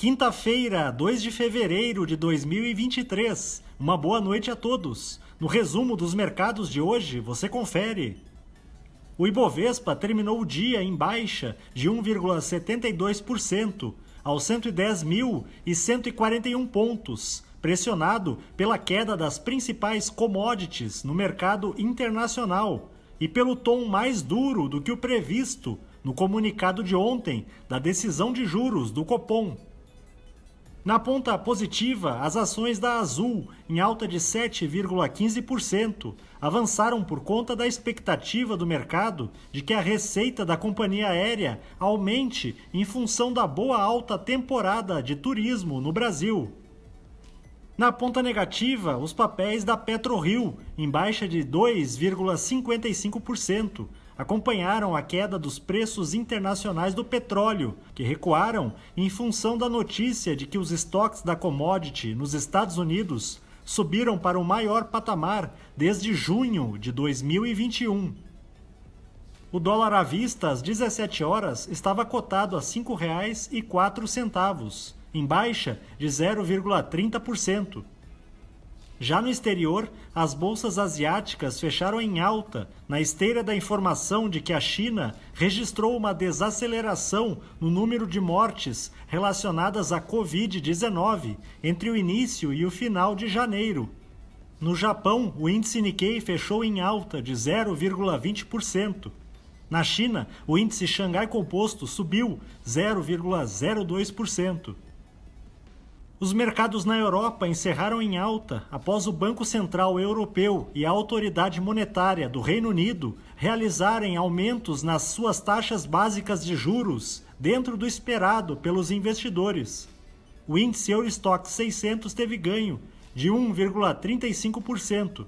Quinta-feira, 2 de fevereiro de 2023. Uma boa noite a todos. No resumo dos mercados de hoje, você confere. O Ibovespa terminou o dia em baixa de 1,72% aos 110.141 pontos, pressionado pela queda das principais commodities no mercado internacional e pelo tom mais duro do que o previsto no comunicado de ontem da decisão de juros do Copom. Na ponta positiva, as ações da Azul, em alta de 7,15%, avançaram por conta da expectativa do mercado de que a receita da companhia aérea aumente em função da boa alta temporada de turismo no Brasil. Na ponta negativa, os papéis da PetroRio, em baixa de 2,55%, acompanharam a queda dos preços internacionais do petróleo, que recuaram em função da notícia de que os estoques da commodity nos Estados Unidos subiram para o maior patamar desde junho de 2021. O dólar à vista às 17 horas estava cotado a R$ 5,04, em baixa de 0,30%. Já no exterior, as bolsas asiáticas fecharam em alta, na esteira da informação de que a China registrou uma desaceleração no número de mortes relacionadas à Covid-19 entre o início e o final de janeiro. No Japão, o índice Nikkei fechou em alta de 0,20%. Na China, o índice Xangai Composto subiu 0,02%. Os mercados na Europa encerraram em alta após o Banco Central Europeu e a Autoridade Monetária do Reino Unido realizarem aumentos nas suas taxas básicas de juros dentro do esperado pelos investidores. O índice Eurostock 600 teve ganho de 1,35%.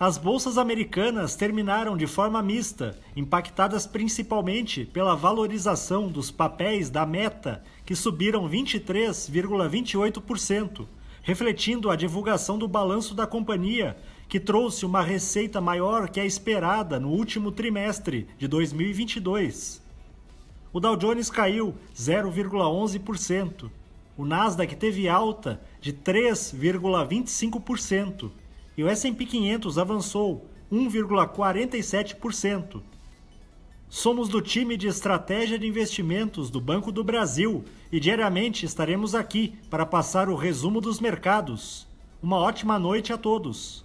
As bolsas americanas terminaram de forma mista, impactadas principalmente pela valorização dos papéis da Meta, que subiram 23,28%, refletindo a divulgação do balanço da companhia, que trouxe uma receita maior que a esperada no último trimestre de 2022. O Dow Jones caiu 0,11%. O Nasdaq teve alta de 3,25% e o S&P 500 avançou 1,47%. Somos do time de estratégia de investimentos do Banco do Brasil e diariamente estaremos aqui para passar o resumo dos mercados. Uma ótima noite a todos.